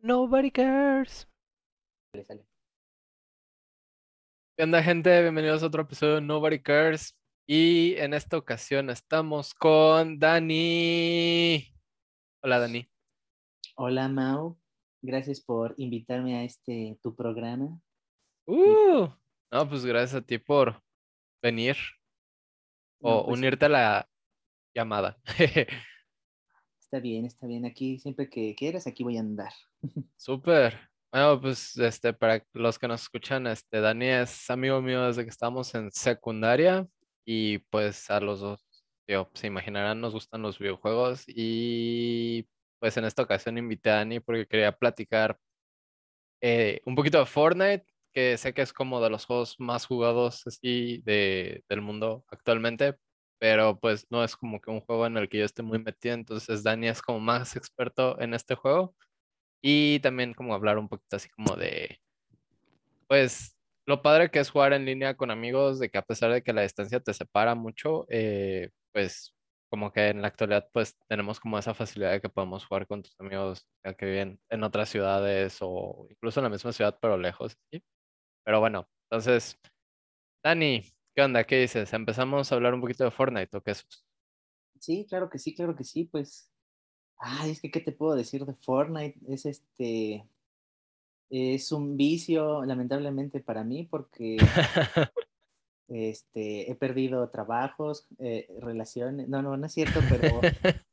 Nobody cares. ¿Qué onda, gente? Bienvenidos a otro episodio de Nobody Cares. Y en esta ocasión estamos con Dani. Hola, Dani. Hola, Mau. Gracias por invitarme a este tu programa. Uh, no, pues gracias a ti por venir o No, pues, unirte a la llamada. Está bien, está bien. Aquí, siempre que quieras, aquí voy a andar. Súper. Bueno, pues este, para los que nos escuchan, este, Dani es amigo mío desde que estábamos en secundaria y pues a los dos, se imaginarán, nos gustan los videojuegos y pues en esta ocasión invité a Dani porque quería platicar eh, un poquito de Fortnite, que sé que es como de los juegos más jugados así de, del mundo actualmente, pero pues no es como que un juego en el que yo esté muy metido, entonces Dani es como más experto en este juego. Y también como hablar un poquito así como de, pues, lo padre que es jugar en línea con amigos, de que a pesar de que la distancia te separa mucho, eh, pues como que en la actualidad pues tenemos como esa facilidad de que podemos jugar con tus amigos ya que viven en otras ciudades o incluso en la misma ciudad pero lejos, ¿sí? Pero bueno, entonces, Dani, ¿qué onda? ¿Qué dices? ¿Empezamos a hablar un poquito de Fortnite o qué es? Sí, claro que sí, claro que sí. Pues, ay, es que, ¿qué te puedo decir de Fortnite? Es este, es un vicio, lamentablemente para mí, porque este, he perdido trabajos, eh, relaciones. No, no, no es cierto, pero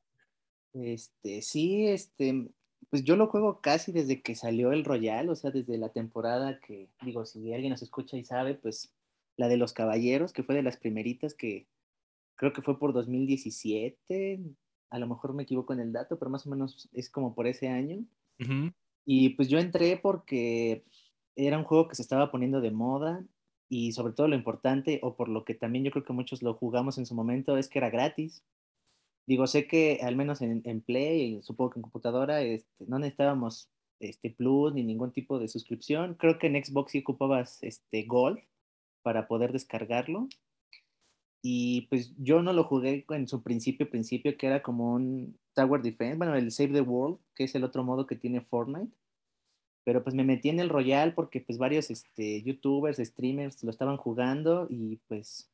este, sí, este, pues yo lo juego casi desde que salió el Royal, o sea, desde la temporada que, digo, si alguien nos escucha y sabe, pues la de los Caballeros, que fue de las primeritas que creo que fue por 2017, a lo mejor me equivoco en el dato, pero más o menos es como por ese año. Y pues yo entré porque era un juego que se estaba poniendo de moda y sobre todo lo importante, o por lo que también yo creo que muchos lo jugamos en su momento, es que era gratis. Digo, sé que al menos en, en Play supongo que en computadora este, no necesitábamos este Plus ni ningún tipo de suscripción. Creo que en Xbox sí ocupabas este Gold para poder descargarlo. Y pues yo no lo jugué en su principio, principio, que era como un Tower Defense, bueno, el Save the World, que es el otro modo que tiene Fortnite. Pero pues me metí en el Royal porque pues varios este, youtubers, streamers lo estaban jugando y pues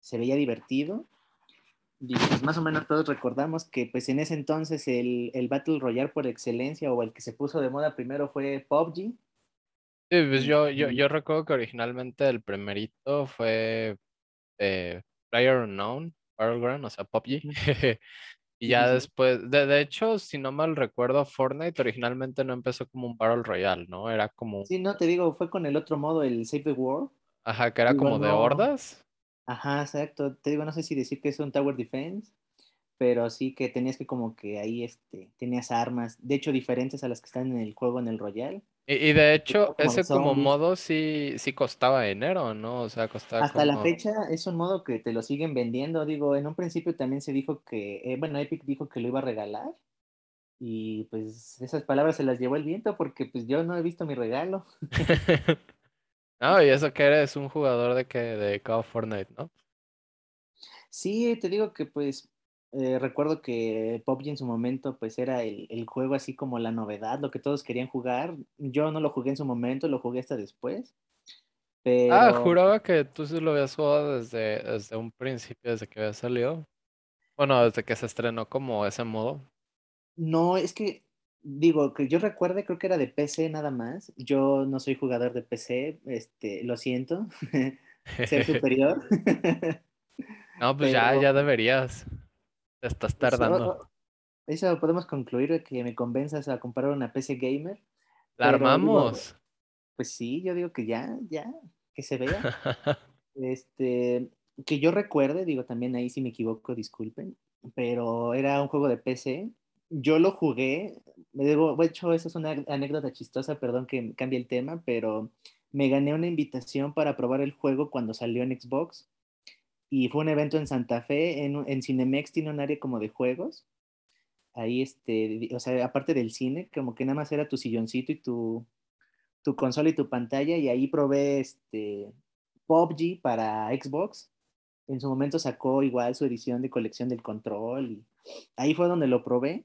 se veía divertido. Y pues más o menos todos recordamos que pues en ese entonces el, el Battle Royale por excelencia o el que se puso de moda primero fue PUBG. Sí, pues yo, yo, yo recuerdo que originalmente el primerito fue eh, PlayerUnknown Battleground, o sea, PUBG. Y ya sí, después, de, de hecho, si no mal recuerdo, Fortnite originalmente no empezó como un Battle Royale, ¿no? Era como, Sí, no, te digo, fue con el otro modo, el Save the World. ajá, que era como de hordas. Ajá, exacto. Te digo, no sé si decir que es un Tower Defense, pero sí que tenías que como que ahí este, tenías armas, de hecho diferentes a las que están en el juego en el Royal. Y, y de hecho, Como de ese como modo sí, sí costaba dinero, ¿no? O sea, costaba Hasta la fecha es un modo que te lo siguen vendiendo. Digo, en un principio también se dijo que, eh, bueno, Epic dijo que lo iba a regalar y pues esas palabras se las llevó el viento porque pues yo no he visto mi regalo. No, y eso que eres un jugador de que dedicado a Fortnite, ¿no? Sí, te digo que pues eh, recuerdo que PUBG en su momento pues era el, el juego así como la novedad, lo que todos querían jugar. Yo no lo jugué en su momento, lo jugué hasta después, Ah, pero juraba que tú sí lo habías jugado desde, desde un principio, desde que había salido. Bueno, desde que se estrenó como ese modo. no, es que digo que yo recuerde, creo que era de PC nada más. Yo no soy jugador de PC, este, lo siento, ser superior, No, pues ya, ya deberías. Te estás pues, tardando. eso podemos concluir que me convenzas a comprar una PC gamer, La digo, armamos. pues sí, yo digo que ya, ya, que se vea. Este, que yo recuerde, digo también ahí si me equivoco, disculpen, pero era un juego de PC. Yo lo jugué, me debo, de hecho, eso es una anécdota chistosa, perdón que cambie el tema, pero me gané una invitación para probar el juego cuando salió en Xbox y fue un evento en Santa Fe, en, en Cinemex tiene un área como de juegos. Ahí, este, o sea, aparte del cine, como que nada más era tu silloncito y tu, tu consola y tu pantalla, y ahí probé este PUBG para Xbox en su momento sacó igual su edición de colección del control y ahí fue donde lo probé,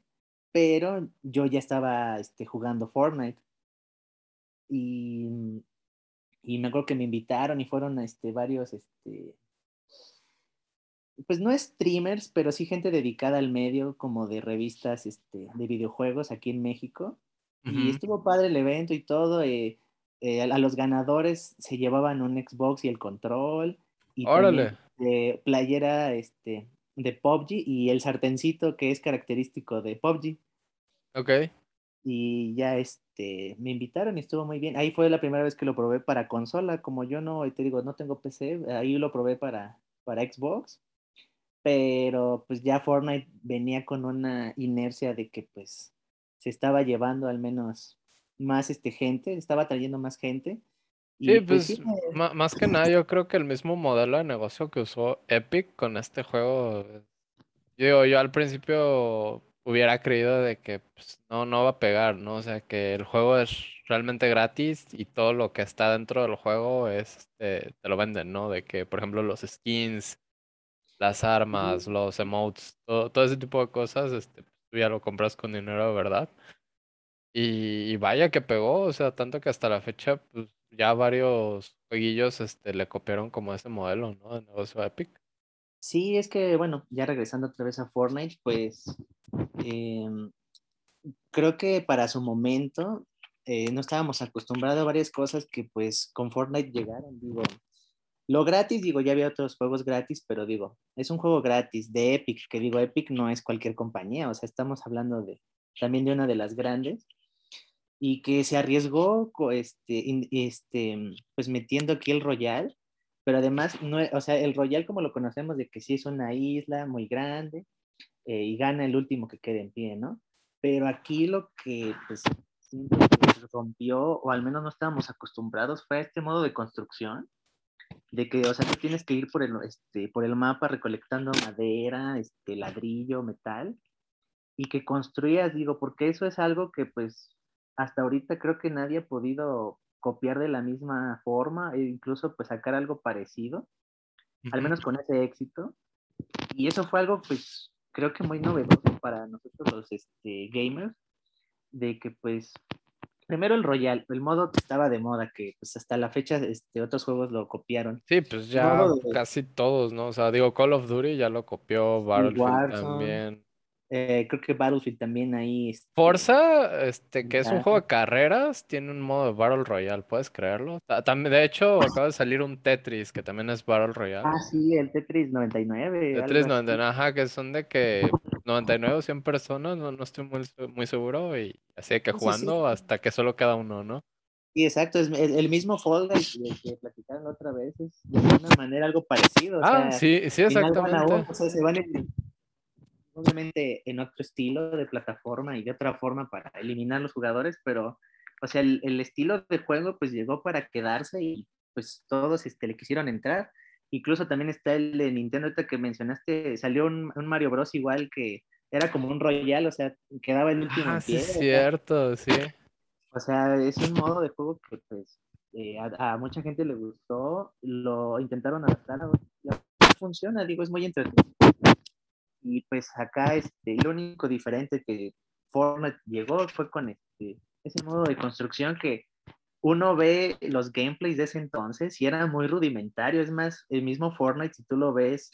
pero yo ya estaba este, jugando Fortnite y, y me acuerdo que me invitaron y fueron este, varios, este, pues no streamers, pero sí gente dedicada al medio, como de revistas este, de videojuegos aquí en México. Y estuvo padre el evento y todo. Eh, eh, a los ganadores se llevaban un Xbox y el control. Y Órale. De playera este, de PUBG y el sartencito que es característico de PUBG. Ok. Y ya este, me invitaron y estuvo muy bien. Ahí fue la primera vez que lo probé para consola. Como yo no, te digo, no tengo PC, ahí lo probé para, para Xbox pero pues ya Fortnite venía con una inercia de que pues se estaba llevando al menos más este gente, estaba trayendo más gente. sí, pues, más que nada yo creo que el mismo modelo de negocio que usó Epic con este juego, yo, yo al principio hubiera creído de que pues, no, no va a pegar, ¿no? O sea, que el juego es realmente gratis y todo lo que está dentro del juego es, este, te lo venden, ¿no? De que, por ejemplo, los skins, las armas, los emotes, todo, ese tipo de cosas, este, tú ya lo compras con dinero, ¿verdad? Y, vaya que pegó, o sea, tanto que hasta la fecha, pues ya varios jueguillos este, le copiaron como ese modelo, ¿no? De negocio Epic. Sí, es que, bueno, ya regresando otra vez a Fortnite, pues em, creo que para su momento eh, no estábamos acostumbrados a varias cosas que pues con Fortnite llegaron, digo, lo gratis, digo, ya había otros juegos gratis, pero digo, es un juego gratis de Epic, que digo, Epic no es cualquier compañía, o sea, estamos hablando de también de una de las grandes y que se arriesgó este, este, pues metiendo aquí el Royal, pero además, no, o sea, el Royal como lo conocemos de que sí es una isla muy grande eh, y gana el último que quede en pie, ¿no? Pero aquí lo que pues rompió, o al menos no estábamos acostumbrados, fue a este modo de construcción de que, o sea, tú tienes que ir por el, este, por el mapa recolectando madera, este, ladrillo, metal, y que construyas, digo, porque eso es algo que pues hasta ahorita creo que nadie ha podido copiar de la misma forma e incluso pues sacar algo parecido, al menos con ese éxito. Y eso fue algo pues creo que muy novedoso para nosotros los este, gamers, de que pues primero el Royal, el modo que estaba de moda, que pues hasta la fecha este, otros juegos lo copiaron. Sí, pues ya casi todos, ¿no? O sea, digo, Call of Duty ya lo copió, Battlefield también. Eh, creo que Battlefield también ahí. Este, Forza, este, que es un juego de carreras, tiene un modo de Battle Royale, ¿puedes creerlo? También, de hecho, acaba de salir un Tetris, que también es Battle Royale. Ah, sí, el Tetris 99. Tetris 99, ajá, que son de que 99 o 100 personas, no, no estoy muy, muy seguro, y así que jugando hasta que solo queda uno, ¿no? Sí, exacto, es el, mismo Fall Guys que platicaron otra vez, es de alguna manera algo parecido. ah, sí, sí, exactamente. o sea, se van en, obviamente en otro estilo de plataforma y de otra forma para eliminar los jugadores, pero, o sea, el, el estilo de juego pues llegó para quedarse y pues todos este, le quisieron entrar. Incluso también está el de Nintendo que mencionaste, salió un, un, Mario Bros igual que era como un Royal, o sea, quedaba el último ah, sí, es cierto, sí. O sea, es un modo de juego que pues eh, a, a, mucha gente le gustó, lo intentaron adaptar, a, funciona, digo, es muy entretenido y pues acá este, lo único diferente que Fortnite llegó fue con este, ese modo de construcción que uno ve los gameplays de ese entonces y era muy rudimentario. Es más, el mismo Fortnite, si tú lo ves,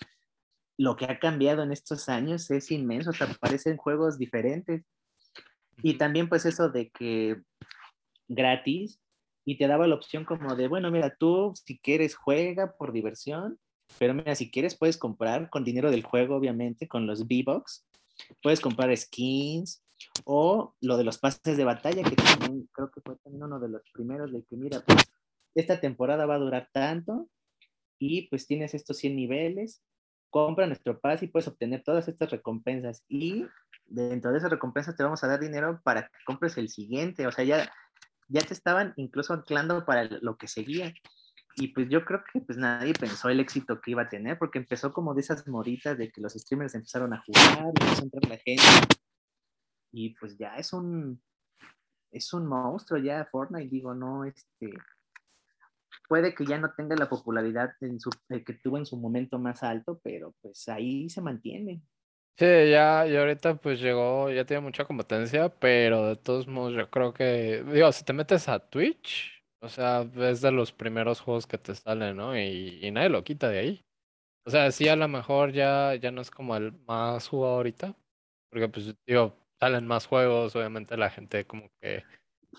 lo que ha cambiado en estos años es inmenso, te aparecen juegos diferentes. Y también pues eso de que gratis y te daba la opción como de, bueno, mira, tú si quieres juega por diversión pero mira, si quieres puedes comprar con dinero del juego, obviamente, con los V-Bucks. Puedes comprar skins o lo de los pases de batalla, que también creo que fue uno de los primeros de que, mira, pues esta temporada va a durar tanto y pues tienes estos 100 niveles, compra nuestro pase y puedes obtener todas estas recompensas y dentro de esas recompensas te vamos a dar dinero para que compres el siguiente, o sea, ya, ya te estaban incluso anclando para lo que seguía. Y pues yo creo que pues nadie pensó el éxito que iba a tener, porque empezó como de esas moritas de que los streamers empezaron a jugar, empezó a entrar la gente. Y pues ya es un, es un monstruo ya Fortnite, digo, no, este, puede que ya no tenga la popularidad en su, eh, que tuvo en su momento más alto, pero pues ahí se mantiene. Sí, ya, y ahorita pues llegó, ya tiene mucha competencia, pero de todos modos yo creo que, digo, si te metes a Twitch, o sea, es de los primeros juegos que te salen, ¿no? Y, y nadie lo quita de ahí. O sea, sí, a lo mejor ya, ya no es como el más jugado ahorita, porque pues, digo, salen más juegos, obviamente la gente como que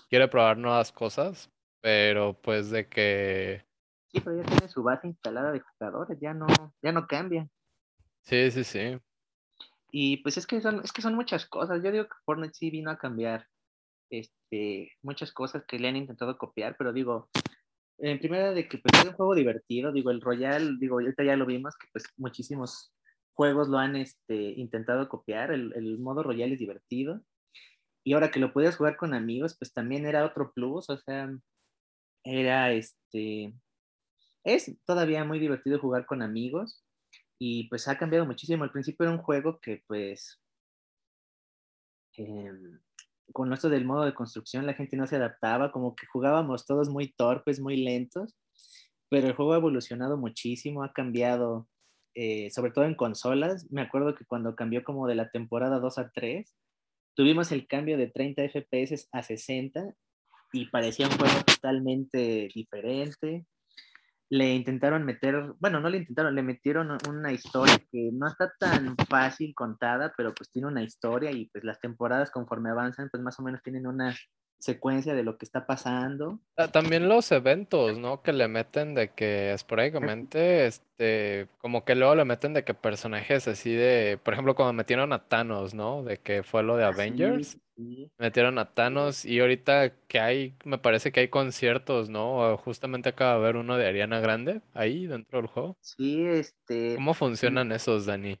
quiere probar nuevas cosas, pero pues de que... Sí, pero ya tiene su base instalada de jugadores, ya no, ya no cambia. Sí, sí, sí. Y pues es que son, es que son muchas cosas. Yo digo que Fortnite sí vino a cambiar este, muchas cosas que le han intentado copiar, pero digo, en primera de que pues, es un juego divertido, digo, el Royal, digo, ahorita ya lo vimos, que pues muchísimos juegos lo han este, intentado copiar, el, el modo Royal es divertido. Y ahora que lo puedes jugar con amigos, pues también era otro plus, o sea, era este, es todavía muy divertido jugar con amigos y pues ha cambiado muchísimo. Al principio era un juego que pues eh, con esto del modo de construcción la gente no se adaptaba, como que jugábamos todos muy torpes, muy lentos, pero el juego ha evolucionado muchísimo, ha cambiado, eh, sobre todo en consolas. Me acuerdo que cuando cambió como de la temporada 2 a 3, tuvimos el cambio de 30 FPS a 60 y parecía un juego totalmente diferente le intentaron meter, bueno, no le intentaron, le metieron una historia que no está tan fácil contada, pero pues tiene una historia y pues las temporadas conforme avanzan, pues más o menos tienen una secuencia de lo que está pasando. Ah, también los eventos, ¿no? Que le meten de que esporádicamente, este, como que luego le meten de que personajes así de, por ejemplo, cuando metieron a Thanos, ¿no? De que fue lo de ah, Metieron a Thanos y ahorita que hay, me parece que hay conciertos, ¿no? Justamente acaba de haber uno de Ariana Grande ahí dentro del juego. Sí, este. ¿Cómo funcionan esos, Dani?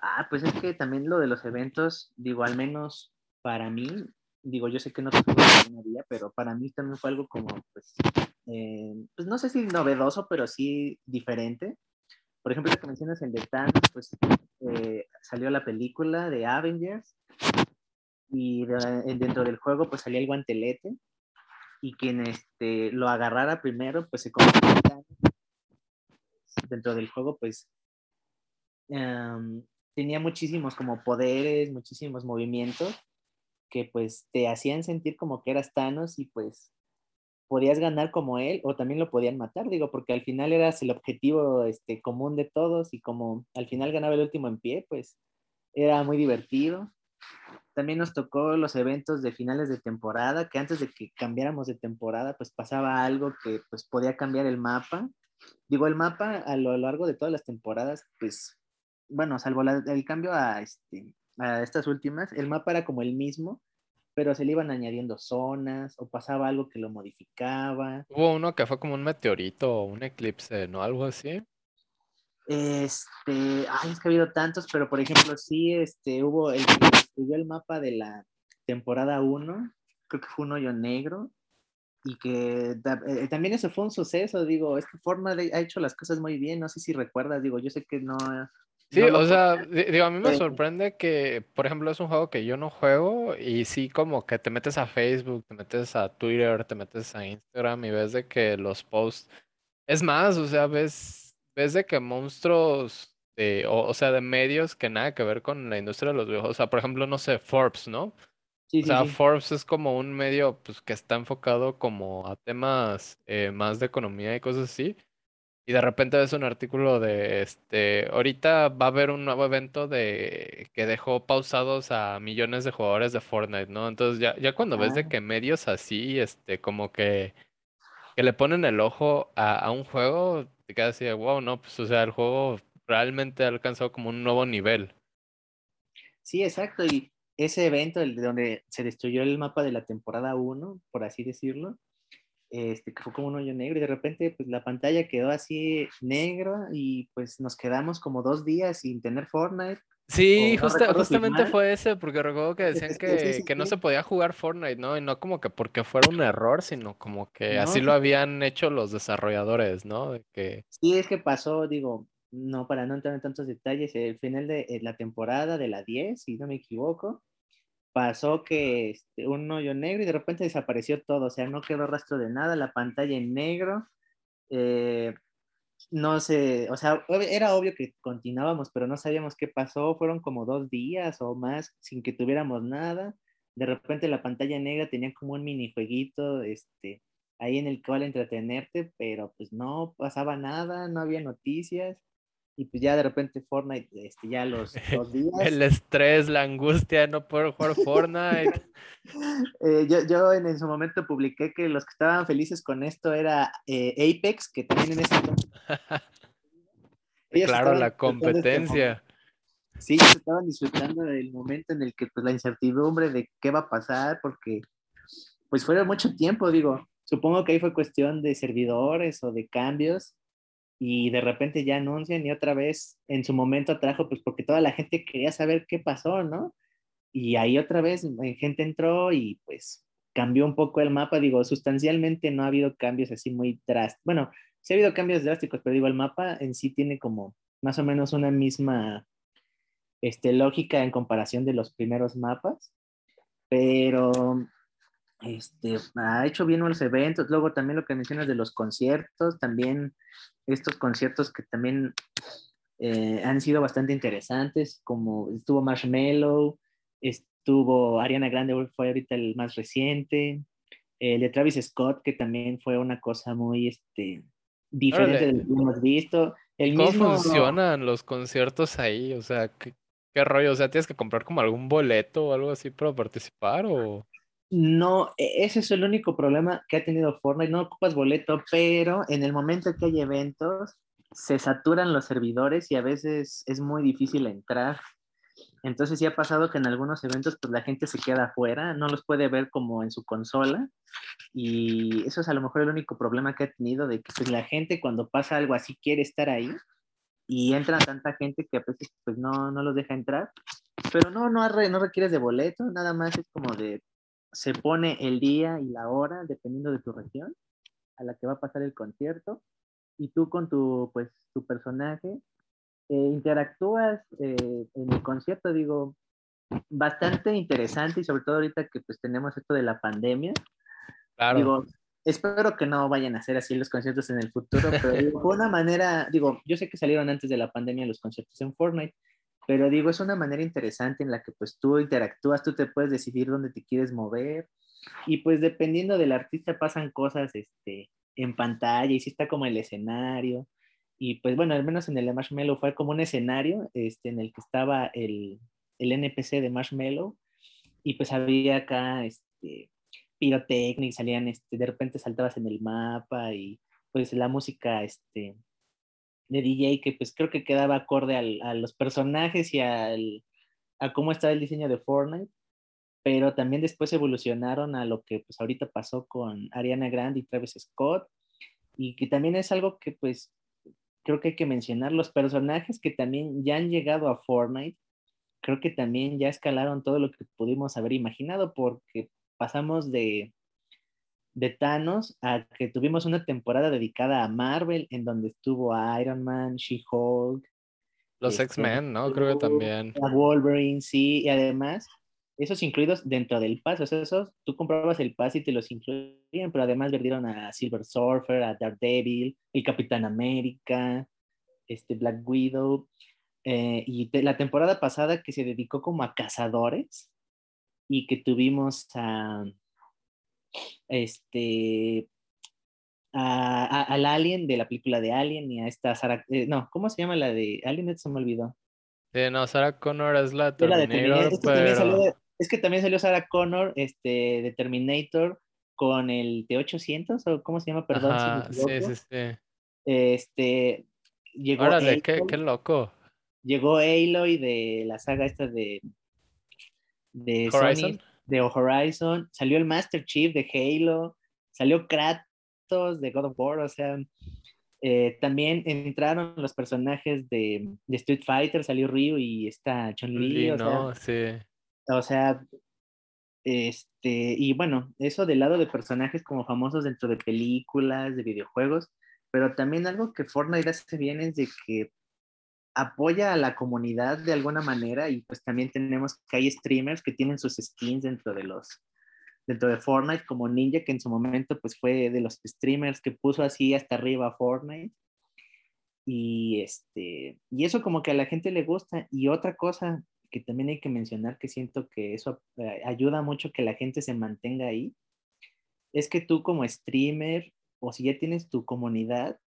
Ah, pues es que también lo de los eventos, digo, al menos para mí, digo, yo sé que no se puede día, pero para mí también fue algo como, pues, eh, pues no sé si novedoso, pero sí diferente. Por ejemplo, lo que mencionas el de Thanos, pues eh, salió la película de Avengers y dentro del juego pues salía el guantelete y quien este, lo agarrara primero pues se convirtió dentro del juego pues em, tenía muchísimos como poderes, muchísimos movimientos que pues te hacían sentir como que eras Thanos y pues podías ganar como él o también lo podían matar, digo, porque al final eras el objetivo este, común de todos y como al final ganaba el último en pie, pues era muy divertido. También nos tocó los eventos de finales de temporada, que antes de que cambiáramos de temporada, pues pasaba algo que pues podía cambiar el mapa. Digo, el mapa a lo largo de todas las temporadas, pues, bueno, salvo el cambio a, este, a estas últimas, el mapa era como el mismo, pero se le iban añadiendo zonas o pasaba algo que lo modificaba. Hubo uno que fue como un meteorito o un eclipse, ¿no? Algo así. Este, ay, es que ha habido tantos, pero por ejemplo, sí, este, hubo el destruyó el mapa de la temporada 1, creo que fue un hoyo negro, y que eh, también eso fue un suceso, digo, es que Forma ha hecho las cosas muy bien, no sé si recuerdas, digo, yo sé que no, Sí, o sea, digo, a mí me sorprende que, por ejemplo, es un juego que yo no juego y sí como que te metes a Facebook, te metes a Twitter, te metes a Instagram y ves de que los posts... Es más, o sea, ves, ves de que monstruos, de, o, sea, de medios que nada que ver con la industria de los videojuegos. O sea, por ejemplo, no sé, Forbes, ¿no? Sí, o sea, Forbes es como un medio pues, que está enfocado como a temas eh, más de economía y cosas así. Y de repente ves un artículo de este, ahorita va a haber un nuevo evento de que dejó pausados a millones de jugadores de Fortnite, ¿no? Entonces ya, ya cuando ves de ah. que medios así, este, como que, que le ponen el ojo a, a un juego, te quedas así de wow, no, pues o sea, el juego realmente ha alcanzado como un nuevo nivel. Sí, exacto. Y ese evento, el de donde se destruyó el mapa de la temporada 1, por así decirlo, este, que fue como un hoyo negro y de repente pues la pantalla quedó así negra y pues nos quedamos como dos días sin tener Fortnite. Sí, justamente fue ese, porque recuerdo que decían que, que no se podía jugar Fortnite, ¿no? Y no como que porque fuera un error, sino como que así lo habían hecho los desarrolladores, ¿no? De que... Sí, es que pasó, digo, no, para no entrar en tantos detalles, el final de la temporada de la 10, si no me equivoco, pasó que este, un hoyo negro y de repente desapareció todo, o sea, no quedó rastro de nada, la pantalla en negro, eh, no sé, o sea, era obvio que continuábamos, pero no sabíamos qué pasó, fueron como dos días o más sin que tuviéramos nada, de repente la pantalla negra tenía como un minijueguito, este, ahí en el cual entretenerte, pero pues no pasaba nada, no había noticias, y pues ya de repente Fortnite, este, ya los dos días. El estrés, la angustia de no poder jugar Fortnite. Eh, yo, yo en, su momento publiqué que los que estaban felices con esto era eh, Apex, que también en ese momento... claro, la competencia. Sí, estaban disfrutando del momento en el que pues la incertidumbre de qué va a pasar, porque pues fuera mucho tiempo, digo, supongo que ahí fue cuestión de servidores o de cambios, y de repente ya anuncian y otra vez en su momento atrajo, pues porque toda la gente quería saber qué pasó, ¿no? Y ahí otra vez eh, gente entró y pues cambió un poco el mapa, digo, sustancialmente no ha habido cambios así muy drásticos, bueno, sí ha habido cambios drásticos, pero digo, el mapa en sí tiene como más o menos una misma este, lógica en comparación de los primeros mapas, pero este, ha hecho bien los eventos, luego también lo que mencionas de los conciertos, también estos conciertos que también eh, han sido bastante interesantes, como estuvo Marshmello, estuvo Ariana Grande, fue ahorita el más reciente, el de Travis Scott, que también fue una cosa muy este, diferente de lo que hemos visto. El ¿Cómo funcionan los conciertos ahí? O sea, ¿qué, ¿qué, rollo? O sea, ¿tienes que comprar como algún boleto o algo así para participar? O... No, e, ese es el único problema que ha tenido Fortnite. No ocupas boleto, pero en el momento que hay eventos, se saturan los servidores y a veces es muy difícil entrar. Entonces sí ha pasado que en algunos eventos pues la gente se queda afuera, no los puede ver como en su consola y eso es a lo mejor el único problema que ha tenido de que pues, la gente cuando pasa algo así quiere estar ahí y entra tanta gente que a veces pues no, no los deja entrar. Pero no, no, no requieres de boleto, nada más es como de se pone el día y la hora, dependiendo de tu región, a la que va a pasar el concierto, y tú con tu, pues, tu personaje eh, interactúas eh, en el concierto, digo, bastante interesante y sobre todo ahorita que pues tenemos esto de la pandemia. Claro. Digo, espero que no vayan a ser así los conciertos en el futuro, pero de una manera, digo, yo sé que salieron antes de la pandemia los conciertos en Fortnite, pero digo, es una manera interesante en la que pues tú interactúas, tú te puedes decidir dónde te quieres mover y pues dependiendo del artista pasan cosas este, en pantalla y si está como el escenario. Y pues bueno, al menos en el de Marshmallow fue como un escenario este, en el que estaba el, el NPC de Marshmallow y pues había acá este, pirotecnia, salían, este, de repente saltabas en el mapa y pues la música este, de DJ que pues creo que quedaba acorde al, a los personajes y al, a cómo estaba el diseño de Fortnite, pero también después evolucionaron a lo que pues ahorita pasó con Ariana Grande y Travis Scott, y que también es algo que pues creo que hay que mencionar, los personajes que también ya han llegado a Fortnite, creo que también ya escalaron todo lo que pudimos haber imaginado, porque pasamos de de Thanos a que tuvimos una temporada dedicada a Marvel, en donde estuvo Iron Man, She-Hulk. Los este, X-Men, ¿no? Creo que también. A Wolverine, sí, y además, esos incluidos dentro del pass, o sea, esos, tú comprabas el pass y te los incluían, pero además vendieron a Silver Surfer, a Daredevil, el Capitán América, este Black Widow, eh, y la temporada pasada que se dedicó como a cazadores y que tuvimos a este, al Alien de la película de Alien y a esta Sarah, eh, no, ¿cómo se llama la de Alien? Se me olvidó. Sí, no, Sarah Connor es la Terminator, es, que también salió Sarah Connor este, de Terminator con el T-800, o ¿cómo se llama? Perdón. sí, sí, sí. Este, llegó Órale, qué, qué, loco. Llegó Aloy de la saga esta de, de Sony de Horizon, salió el Master Chief de Halo, salió Kratos de God of War, o sea, eh, también entraron los personajes de, Street Fighter, salió Ryu y está Chun-Li. O, sea, o sea, este, y bueno, eso del lado de personajes como famosos dentro de películas, de videojuegos, pero también algo que Fortnite hace bien es de que apoya a la comunidad de alguna manera y pues también tenemos que hay streamers que tienen sus skins dentro de los dentro de Fortnite como Ninja que en su momento pues fue de los streamers que puso así hasta arriba Fortnite. Y este y eso como que a la gente le gusta. Y otra cosa que también hay que mencionar que siento que eso eh, ayuda mucho que la gente se mantenga ahí es que tú como streamer o si ya tienes tu comunidad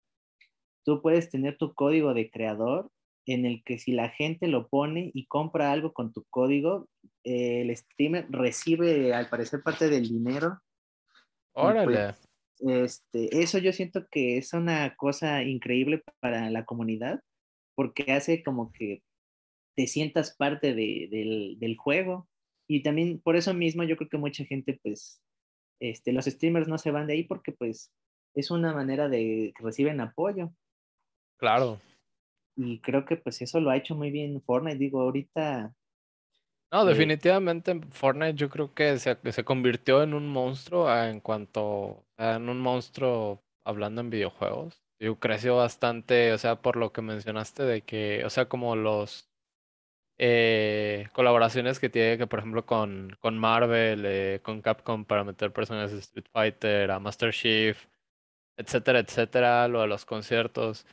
tú puedes tener tu código de creador en el que si la gente lo pone y compra algo con tu código, el streamer recibe al parecer parte del dinero. Pues, Órale. este, eso yo siento que es una cosa increíble para la comunidad porque hace como que te sientas parte del, del, juego. Y también por eso mismo yo creo que mucha gente, pues, este, los streamers no se van de ahí porque pues es una manera de que reciben apoyo. Claro. Y creo que pues eso lo ha hecho muy bien Fortnite. Digo, ahorita... No, eh, definitivamente Fortnite yo creo que se, se convirtió en un monstruo en cuanto en un monstruo hablando en videojuegos. Yo creció bastante, o sea, por lo que mencionaste de que, o sea, como los eh, colaboraciones que tiene, que por ejemplo con, con Marvel, eh, con Capcom para meter personajes de Street Fighter, a Master Chief, etcétera, etcétera, lo de los conciertos.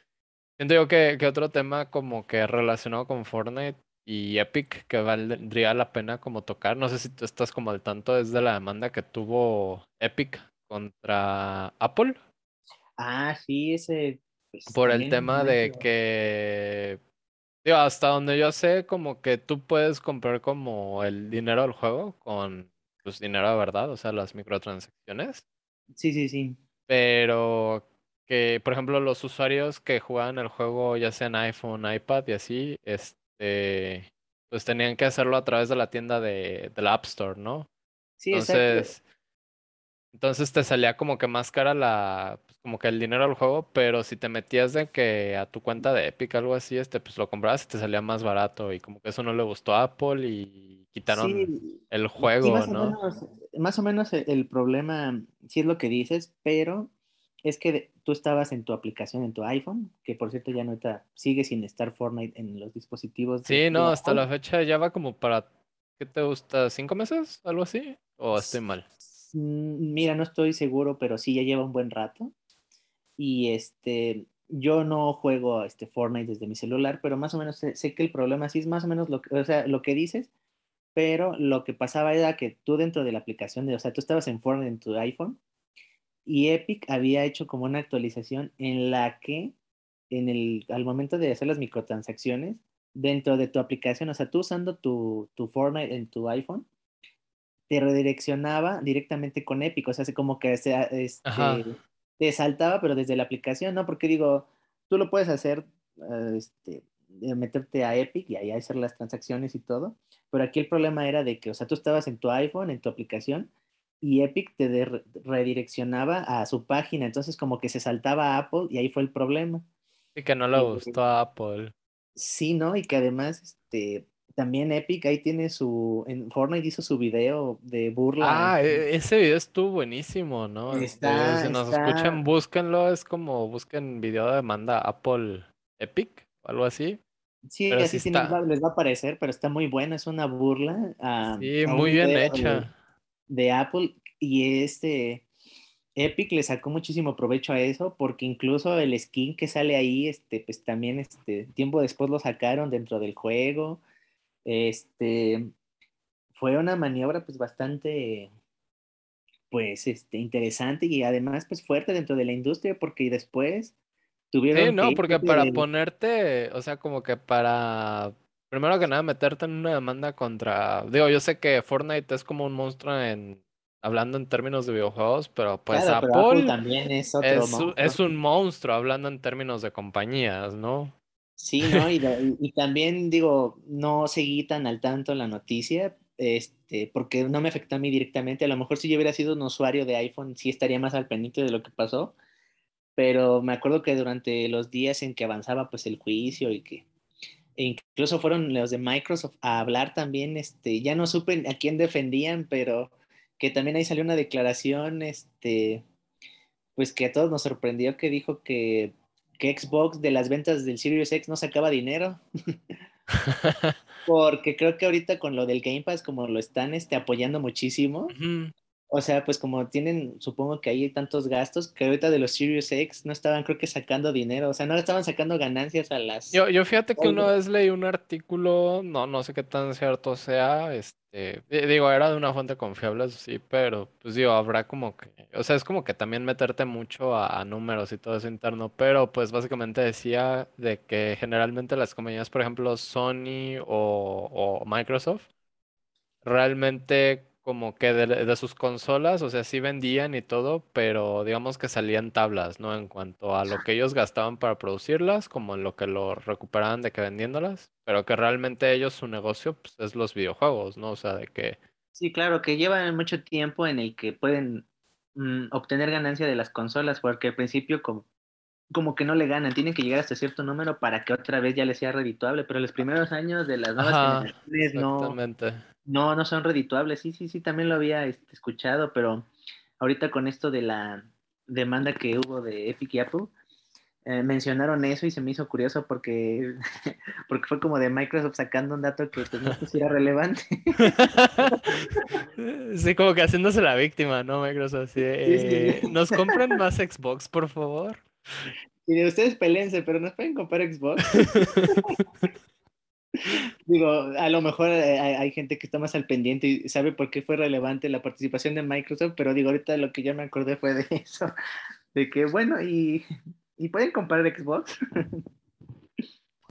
Siento yo que, que otro tema como que relacionado con Fortnite y Epic que valdría la pena como tocar, no sé si tú estás como al tanto, es de la demanda que tuvo Epic contra Apple. Ah, sí, ese... Pues, Por el tema de que, digo, hasta donde yo sé, como que tú puedes comprar como el dinero del juego con pues dinero de verdad, o sea, las microtransacciones. Sí, sí, sí. Pero que, por ejemplo, los usuarios que jugaban el juego, ya sea en iPhone, iPad y así, este, pues tenían que hacerlo a través de la tienda de, de la App Store, ¿no? Sí, entonces, entonces te salía como que más cara la, pues como que el dinero del juego, pero si te metías de que a tu cuenta de Epic algo así, este, pues lo comprabas y te salía más barato y como que eso no le gustó a Apple y quitaron el juego, más ¿no? O menos, más o menos el problema, sí es lo que dices, pero es que tú estabas en tu aplicación en tu iPhone, que por cierto ya no está, sigue sin estar Fortnite en los dispositivos. Sí, no, hasta la fecha ya va como para, ¿qué te gusta? ¿Cinco meses? ¿Algo así? ¿O estoy mal? Mm, mira, no estoy seguro, pero sí ya lleva un buen rato. Y este, yo no juego este Fortnite desde mi celular, pero más o menos sé, que el problema sí es más o menos lo que, o sea, lo que dices, pero lo que pasaba era que tú dentro de la aplicación, de, o sea, tú estabas en Fortnite en tu iPhone y Epic había hecho como una actualización en la que en el, al momento de hacer las microtransacciones, dentro de tu aplicación, o sea, tú usando tu, tu Fortnite en tu iPhone, te redireccionaba directamente con Epic, o sea, como que se, este, te saltaba, pero desde la aplicación, ¿no? Porque digo, tú lo puedes hacer, este, meterte a Epic y ahí hacer las transacciones y todo, pero aquí el problema era de que, o sea, tú estabas en tu iPhone, en tu aplicación, y Epic te redireccionaba a su página, entonces como que se saltaba a Apple y ahí fue el problema. Y que no le gustó a Apple. Sí, ¿no? Y que además, este, también Epic ahí tiene su, en Fortnite hizo su video de burla. Ah, e, ese video estuvo buenísimo, ¿no? Este, está, si nos escuchan, búsquenlo, es como busquen video de demanda Apple Epic o algo así. Sí, así les va a aparecer, pero está muy bueno, es una burla. sí, muy bien hecha de Apple y este Epic le sacó muchísimo provecho a eso porque incluso el skin que sale ahí, este, pues también este, tiempo después lo sacaron dentro del juego. Este, fue una maniobra pues bastante pues este, interesante y además pues fuerte dentro de la industria porque después tuvieron... Sí, no, porque para ponerte, o sea, como que para Primero que nada, meterte en una demanda contra. Digo, yo sé que Fortnite es como un monstruo en. Hablando en términos de videojuegos, pero pues Apple, también es otro monstruo. es un monstruo hablando en términos de compañías, ¿no? Sí, ¿no? Y, y, también digo, no seguí tan al tanto la noticia, este, porque no me afectó a mí directamente. A lo mejor si yo hubiera sido un usuario de iPhone, sí estaría más al pendiente de lo que pasó. Pero me acuerdo que durante los días en que avanzaba pues el juicio y que e incluso fueron los de Microsoft a hablar también, este, ya no supe a quién defendían, pero que también ahí salió una declaración, este, pues que a todos nos sorprendió que dijo que que Xbox de las ventas del Series X no sacaba dinero. Porque creo que ahorita con lo del Game Pass, como lo están este, apoyando muchísimo, o sea, pues como tienen, supongo que hay tantos gastos, que ahorita de los Series X no estaban, creo que sacando dinero, o sea, no estaban sacando ganancias a las... Yo, yo fíjate que una vez leí un artículo, no, no sé qué tan cierto sea, este, digo, era de una fuente confiable, sí, pero pues digo, habrá como que, o sea, es como que también meterte mucho a, números y todo eso interno, pero pues básicamente decía de que generalmente las compañías, por ejemplo, Sony o, o Microsoft, realmente como que de, sus consolas, o sea, sí vendían y todo, pero digamos que salían tablas, ¿no? En cuanto a lo que ellos gastaban para producirlas, como en lo que lo recuperaban de que vendiéndolas, pero que realmente ellos su negocio pues, es los videojuegos, ¿no? O sea, de que... Sí, claro, que llevan mucho tiempo en el que pueden mm, obtener ganancia de las consolas, porque al principio como, como que no le ganan, tienen que llegar hasta cierto número para que otra vez ya les sea redituable, pero los primeros años de las nuevas generaciones no no, no son redituables. Sí, sí, sí, también lo había este, escuchado, pero ahorita con esto de la demanda que hubo de Epic y Apple, eh, mencionaron eso y se me hizo curioso porque, porque fue como de Microsoft sacando un dato que pues, no era relevante. Sí, como que haciéndose la víctima, ¿no, Microsoft? Eh, ¿Nos compran más Xbox, por favor? Y de ustedes pelense, pero nos pueden comprar Xbox. Digo, a lo mejor eh, hay, gente que está más al pendiente y sabe por qué fue relevante la participación de Microsoft, pero digo, ahorita lo que ya me acordé fue de eso, de que bueno, y, pueden comprar Xbox.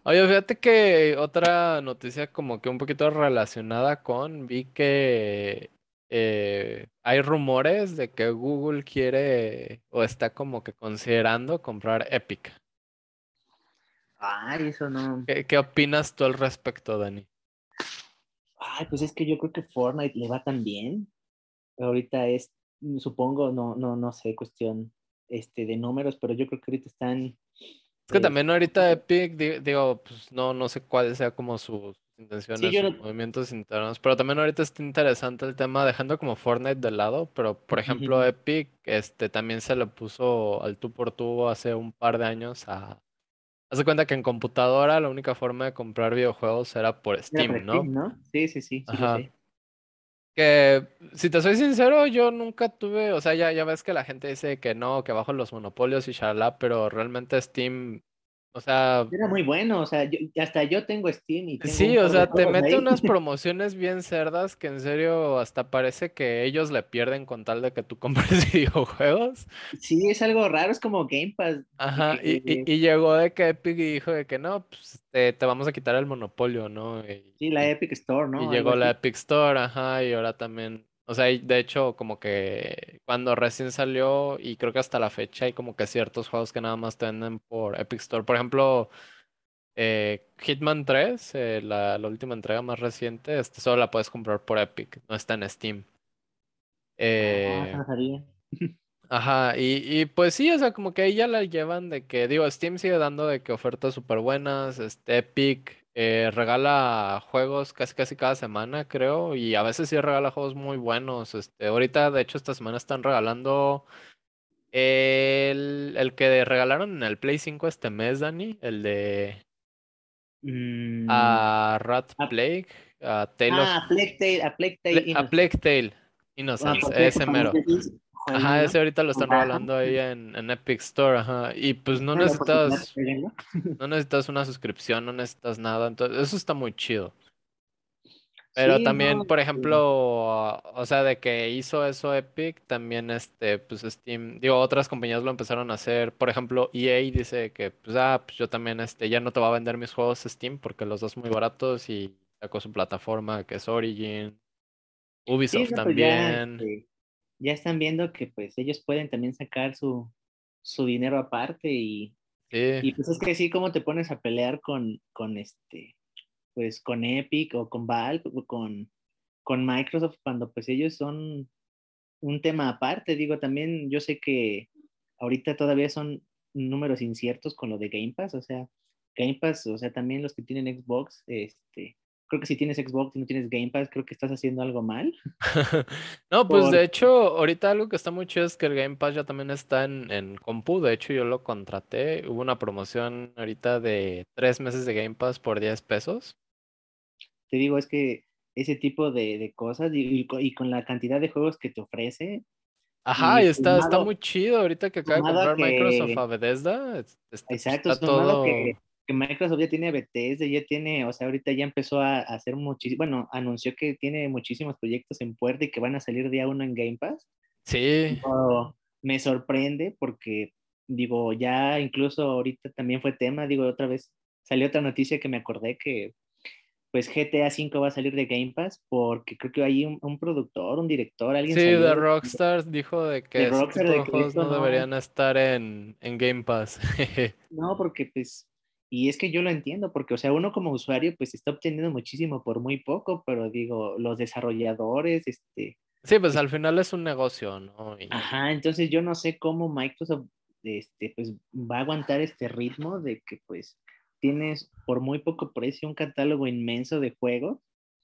Oye, fíjate que otra noticia como que un poquito relacionada con, vi que eh, hay rumores de que Google quiere o está como que considerando comprar Epic. Ay, eso no. ¿Qué, opinas tú al respecto, Dani? Ay, pues es que yo creo que Fortnite le va tan bien. Ahorita es, supongo, no, no, no sé, cuestión este, de números, pero yo creo que ahorita están. Es que también ahorita Epic, digo, pues no, no sé cuál sea como sus intenciones, sus movimientos internos, pero también ahorita está interesante el tema, dejando como Fortnite de lado, pero por ejemplo Epic, este, también se le puso al tú por tú hace un par de años a Haz de cuenta que en computadora la única forma de comprar videojuegos era por Steam, ¿no? ¿no? Sí, sí, sí. Ajá. Que, si te soy sincero, yo nunca tuve, o sea, ya, ya ves que la gente dice que no, que bajo los monopolios y shalala, pero realmente Steam o sea. Era muy bueno, o sea, hasta yo tengo Steam y Sí, o sea, te mete unas promociones bien cerdas que en serio hasta parece que ellos le pierden con tal de que tú compres videojuegos. Sí, es algo raro, es como Game Pass. Ajá, y, y, llegó de que Epic dijo de que no, pues te, te vamos a quitar el monopolio, ¿no? sí, la Epic Store, ¿no? Y llegó la Epic Store, ajá, y ahora también o sea, de hecho, como que cuando recién salió, y creo que hasta la fecha, hay como que ciertos juegos que nada más te venden por Epic Store. Por ejemplo, eh, Hitman 3, eh, la, última entrega más reciente, este, solo la puedes comprar por Epic, no está en Steam. Eh, ah, ajá, y, y pues sí, o sea, como que ahí ya la llevan de que, digo, Steam sigue dando de que ofertas súper buenas, este, Epic eh, regala juegos casi casi cada semana, creo, y a veces sí regala juegos muy buenos. Este, ahorita, de hecho, esta semana están regalando el, el que regalaron en el Play 5 este mes, Dani, el de mm, a Rat Plague, a Tale ah, Plague Tale, a Plague Tale, a Plague Tale Innocence, ah, ese mero. Ajá, ese ahorita lo están regalando ahí en, en, Epic Store, ajá. Y pues no necesitas, no necesitas una suscripción, no necesitas nada, entonces eso está muy chido. Pero también, por ejemplo, o sea, de que hizo eso Epic, también este, pues Steam, digo, otras compañías lo empezaron a hacer. Por ejemplo, EA dice que, pues, ah, pues yo también, este, ya no te va a vender mis juegos Steam porque los dos muy baratos y sacó su plataforma que es Origin. Ubisoft pues también. Este, ya están viendo que pues ellos pueden también sacar su, su dinero aparte y, y pues es que sí, como te pones a pelear con, con este, pues con Epic o con Valve o con, con Microsoft cuando pues ellos son un tema aparte, digo, también yo sé que ahorita todavía son números inciertos con lo de Game Pass, o sea, Game Pass, o sea, también los que tienen Xbox, este, creo que si tienes Xbox y no tienes Game Pass, creo que estás haciendo algo mal. no, pues de hecho, ahorita algo que está muy chido es que el Game Pass ya también está en, en compu. De hecho, yo lo contraté. Hubo una promoción ahorita de tres meses de Game Pass por 10 pesos. Te digo, es que ese tipo de, cosas y, con la cantidad de juegos que te ofrece. Ajá, y, está, está muy chido ahorita que acaba de comprar Microsoft a Bethesda. Pues, exacto, está todo... que, que, Microsoft ya tiene Bethesda, ya tiene, o sea, ahorita ya empezó a, hacer muchísimo, bueno, anunció que tiene muchísimos proyectos en puerta y que van a salir día uno en Game Pass. Sí. me sorprende porque, digo, ya incluso ahorita también fue tema, digo, otra vez salió otra noticia que me acordé que pues GTA V va a salir de Game Pass porque creo que hay un, productor, un director, alguien. Sí, de Rockstar dijo de que de juegos no, deberían estar en, Game Pass. no, porque pues, y es que yo lo entiendo, porque o sea, uno como usuario pues está obteniendo muchísimo por muy poco, pero digo, los desarrolladores, este... Sí, pues al final es un negocio, ¿no? Ajá, entonces yo no sé cómo Microsoft, este, pues va a aguantar este ritmo de que pues tienes por muy poco precio un catálogo inmenso de juegos.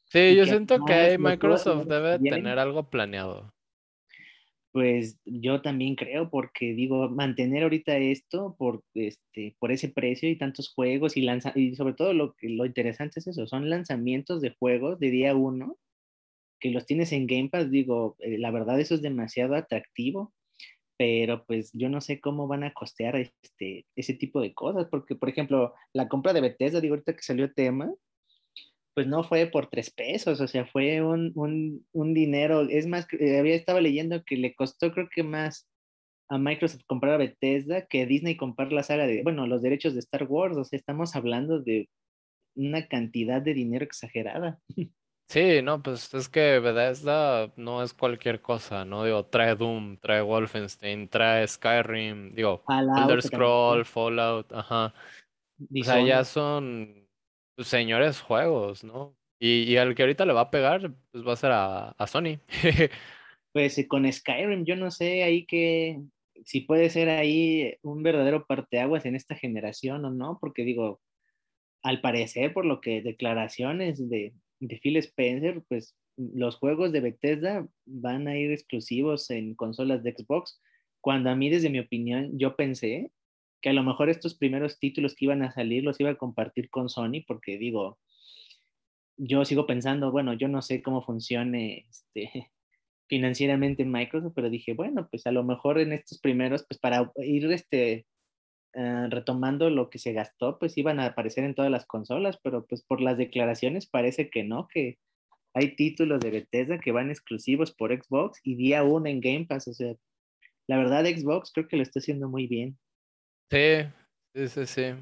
Sí, yo siento que Microsoft debe tener algo planeado. Pues yo también creo, porque digo, mantener ahorita esto por, este, por ese precio y tantos juegos y, lanza y sobre todo lo, lo interesante es eso, son lanzamientos de juegos de día uno, que los tienes en Game Pass, digo, eh, la verdad eso es demasiado atractivo pero pues yo no sé cómo van a costear este, ese tipo de cosas, porque por ejemplo, la compra de Bethesda, digo ahorita que salió tema, pues no fue por tres pesos, o sea, fue un, un, un dinero, es más, eh, había estaba leyendo que le costó creo que más a Microsoft comprar a Bethesda que a Disney comprar la saga de, bueno, los derechos de Star Wars, o sea, estamos hablando de una cantidad de dinero exagerada. Sí, no, pues es que Bethesda no es cualquier cosa, ¿no? Digo, trae Doom, trae Wolfenstein, trae Skyrim, digo, Elder Scroll, Fallout, ajá. O sea, ya son señores juegos, ¿no? Y, y al que ahorita le va a pegar, pues va a ser a, a Sony. pues con Skyrim, yo no sé ahí que si puede ser ahí un verdadero parteaguas en esta generación o no, porque digo, al parecer, por lo que declaraciones de, de Phil Spencer, pues los juegos de Bethesda van a ir exclusivos en consolas de Xbox, cuando a mí, desde mi opinión, yo pensé que a lo mejor estos primeros títulos que iban a salir los iba a compartir con Sony, porque digo, yo sigo pensando, bueno, yo no sé cómo funcione este, financieramente en Microsoft, pero dije, bueno, pues a lo mejor en estos primeros, pues para ir este, Ah, retomando lo que se gastó, pues iban a aparecer en todas las consolas, pero pues por las declaraciones parece que no, que hay títulos de Bethesda que van exclusivos por Xbox y día uno en Game Pass, o sea, la verdad Xbox creo que lo está haciendo muy bien. Sí, sí, sí, sí.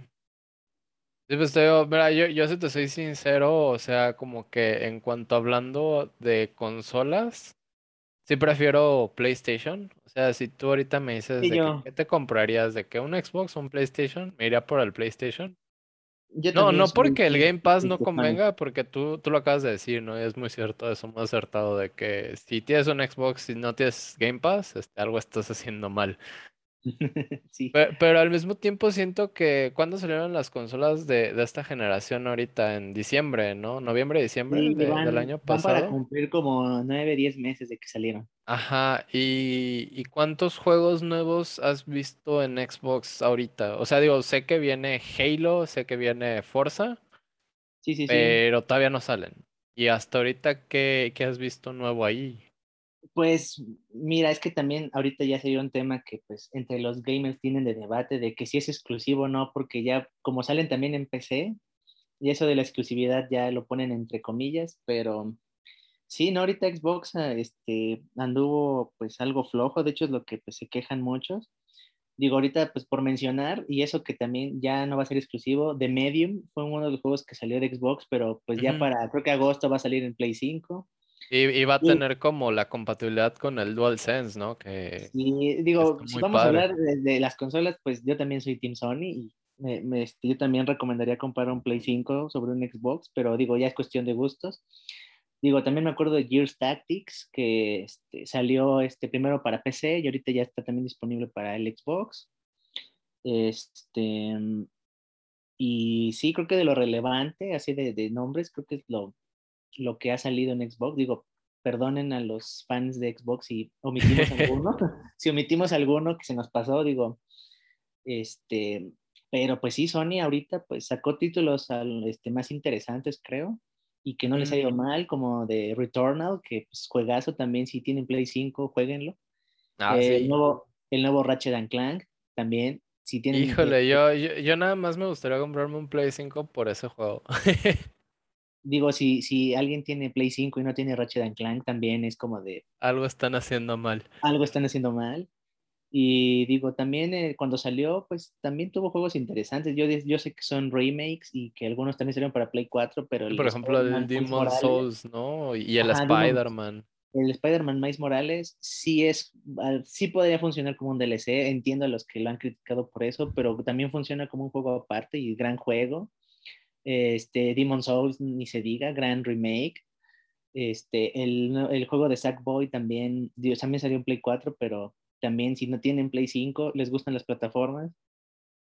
pues yo, mira, yo, yo si te soy sincero, o sea, como que en cuanto hablando de consolas, Sí, prefiero PlayStation. O sea, si tú ahorita me dices de qué te comprarías, de que un Xbox o un PlayStation, me iría por el PlayStation. no, no porque el Game Pass no convenga, porque tú, tú lo acabas de decir, ¿no? Y es muy cierto, eso muy acertado, de que si tienes un Xbox y no tienes Game Pass, este, algo estás haciendo mal. pero, al mismo tiempo siento que cuando salieron las consolas de, esta generación ahorita en diciembre, ¿no? Noviembre, diciembre del año pasado. para cumplir como 9, 10 meses de que salieron. Ajá, ¿Y, ¿y cuántos juegos nuevos has visto en Xbox ahorita? O sea, digo, sé que viene Halo, sé que viene Forza, sí, sí, pero todavía no salen. ¿Y hasta ahorita qué, qué has visto nuevo ahí? Pues mira, es que también ahorita ya sería un tema que pues entre los gamers tienen de debate de que si es exclusivo o no, porque ya como salen también en PC, y eso de la exclusividad ya lo ponen entre comillas, pero sí, no, ahorita Xbox ah, este, anduvo pues algo flojo, de hecho es lo que pues, se quejan muchos. Digo, ahorita pues por mencionar, y eso que también ya no va a ser exclusivo, The Medium fue uno de los juegos que salió de Xbox, pero pues ya para, creo que agosto va a salir en Play 5. Y, va a tener como la compatibilidad con el DualSense, ¿no? Que sí, digo, si vamos a hablar de, las consolas, pues yo también soy Team Sony y me, este, yo también recomendaría comprar un Play 5 sobre un Xbox, pero digo, ya es cuestión de gustos. Digo, también me acuerdo de Gears Tactics, que este, salió este, primero para PC y ahorita ya está también disponible para el Xbox. Este, Y sí, creo que de lo relevante, así de, de nombres, creo que es lo, lo que ha salido en Xbox. Digo, perdonen a los fans de Xbox si omitimos alguno, si omitimos alguno que se nos pasó, digo, este, pero pues sí, Sony ahorita pues sacó títulos este, más interesantes, creo, y que no les ha ido mal, como de Returnal, que pues juegazo también, si tienen Play 5, jueguenlo. Ah, eh, el, nuevo, el nuevo Ratchet Clank, también, si tienen... Híjole, yo, yo, yo nada más me gustaría comprarme un Play 5 por ese juego. digo, si, si alguien tiene Play 5 y no tiene Ratchet Clank, también es como de... Algo están haciendo mal. Algo están haciendo mal. Y digo, también eh, cuando salió, pues también tuvo juegos interesantes. Yo, yo sé que son remakes y que algunos también salieron para Play 4, pero... Por ejemplo, el Demon Souls, ¿no? Y el Spider-Man. El Spider-Man Miles Morales sí es, sí podría funcionar como un DLC. Entiendo a los que lo han criticado por eso, pero también funciona como un juego aparte y gran juego. Este, Demon Souls, ni se diga, gran remake. Este, el, el juego de Sackboy también, Dios, también salió en Play 4, pero también si no tienen Play 5, les gustan las plataformas,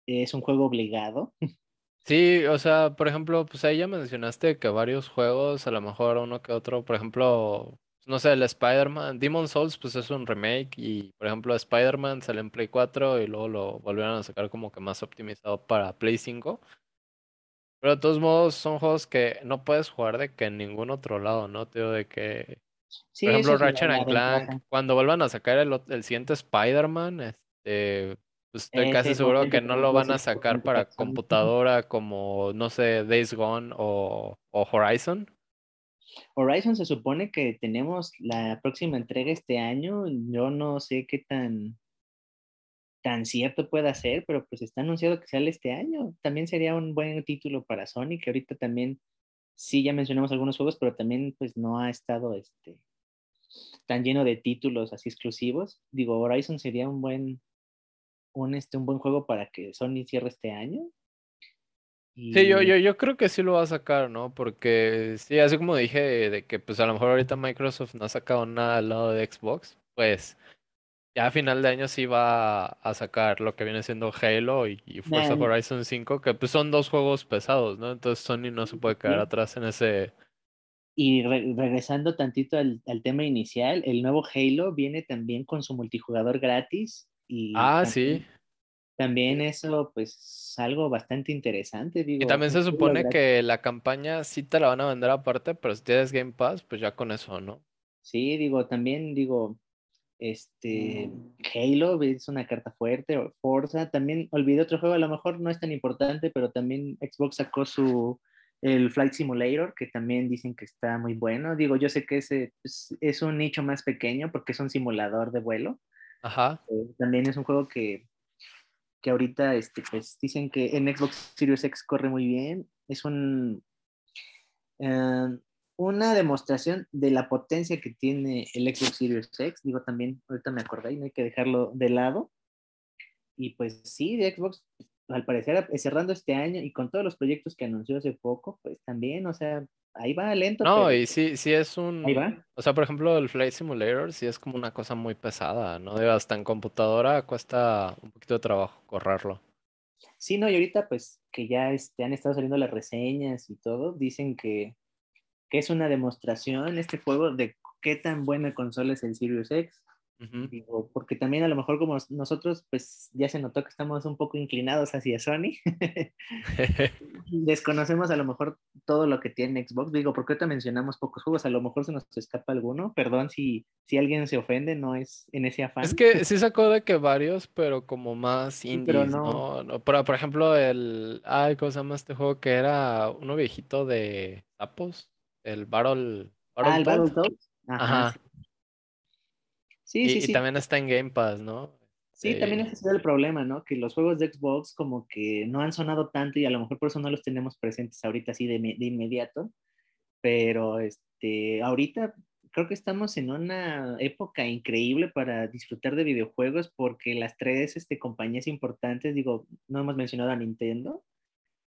es un juego obligado. Sí, o sea, por ejemplo, pues ahí ya mencionaste que varios juegos, a lo mejor uno que otro, por ejemplo, no sé, el Spider-Man, Demon Souls, pues es un remake y, por ejemplo, Spider-Man sale en Play 4 y luego lo volvieron a sacar como que más optimizado para Play 5. Pero de todos modos son juegos que no puedes jugar de que en ningún otro lado, ¿no? Tío, de que... por ejemplo, Ratchet and Clank, cuando vuelvan a sacar el, el siguiente Spider-Man, este, pues estoy casi seguro que no lo van a sacar para computadora como, no sé, Days Gone o, o Horizon. Horizon se supone que tenemos la próxima entrega este año. Yo no sé qué tan tan cierto pueda ser, pero pues está anunciado que sale este año. También sería un buen título para Sony, que ahorita también, sí, ya mencionamos algunos juegos, pero también pues no ha estado este, tan lleno de títulos así exclusivos. Digo, Horizon sería un buen, un, este, un buen juego para que Sony cierre este año. Sí, yo, yo, yo creo que sí lo va a sacar, ¿no? Porque sí, así como dije, de que pues a lo mejor ahorita Microsoft no ha sacado nada al lado de Xbox, pues ya a final de año sí va a sacar lo que viene siendo Halo y, Forza Horizon 5, que pues son dos juegos pesados, ¿no? Entonces Sony no se puede quedar atrás en ese... Y regresando tantito al, tema inicial, el nuevo Halo viene también con su multijugador gratis. Y ah, sí. También eso, pues, algo bastante interesante. Digo, y también se supone que la campaña sí te la van a vender aparte, pero si tienes Game Pass, pues ya con eso, ¿no? Sí, digo, también, digo, este, Halo es una carta fuerte, Forza, también olvidé otro juego, a lo mejor no es tan importante, pero también Xbox sacó su, el Flight Simulator, que también dicen que está muy bueno. Digo, yo sé que ese pues, es un nicho más pequeño porque es un simulador de vuelo. Ajá. Eh, también es un juego que, que ahorita, este, pues dicen que en Xbox Series X corre muy bien. Es un... Eh, una demostración de la potencia que tiene el Xbox Series X. Digo, también, ahorita me acordé y no hay que dejarlo de lado. Y pues sí, de Xbox, al parecer, cerrando este año y con todos los proyectos que anunció hace poco, pues también, o sea, ahí va lento. No, y sí, sí es un... Ahí va. O sea, por ejemplo, el Flight Simulator sí es como una cosa muy pesada, ¿no? Hasta en computadora cuesta un poquito de trabajo correrlo. Sí, no, y ahorita pues que ya este, han estado saliendo las reseñas y todo, dicen que que es una demostración este juego de qué tan buena consola es el Sirius X. porque también a lo mejor como nosotros, pues ya se notó que estamos un poco inclinados hacia Sony. Desconocemos a lo mejor todo lo que tiene Xbox. Digo, porque ahorita mencionamos pocos juegos, a lo mejor se nos escapa alguno. Perdón si, si alguien se ofende, no es en ese afán. Es que sí sacó de que varios, pero como más indies, pero no. Por, por, ejemplo, el... Ay, ¿cómo se llama este juego? Que era uno viejito de sapos el Battle. ah, el. Ajá. Sí, sí, sí. Y también está en Game Pass, ¿no? Sí, también ese es el problema, ¿no? Que los juegos de Xbox como que no han sonado tanto y a lo mejor por eso no los tenemos presentes ahorita así de, de inmediato. Pero este, ahorita creo que estamos en una época increíble para disfrutar de videojuegos porque las tres este, compañías importantes, digo, no hemos mencionado a Nintendo,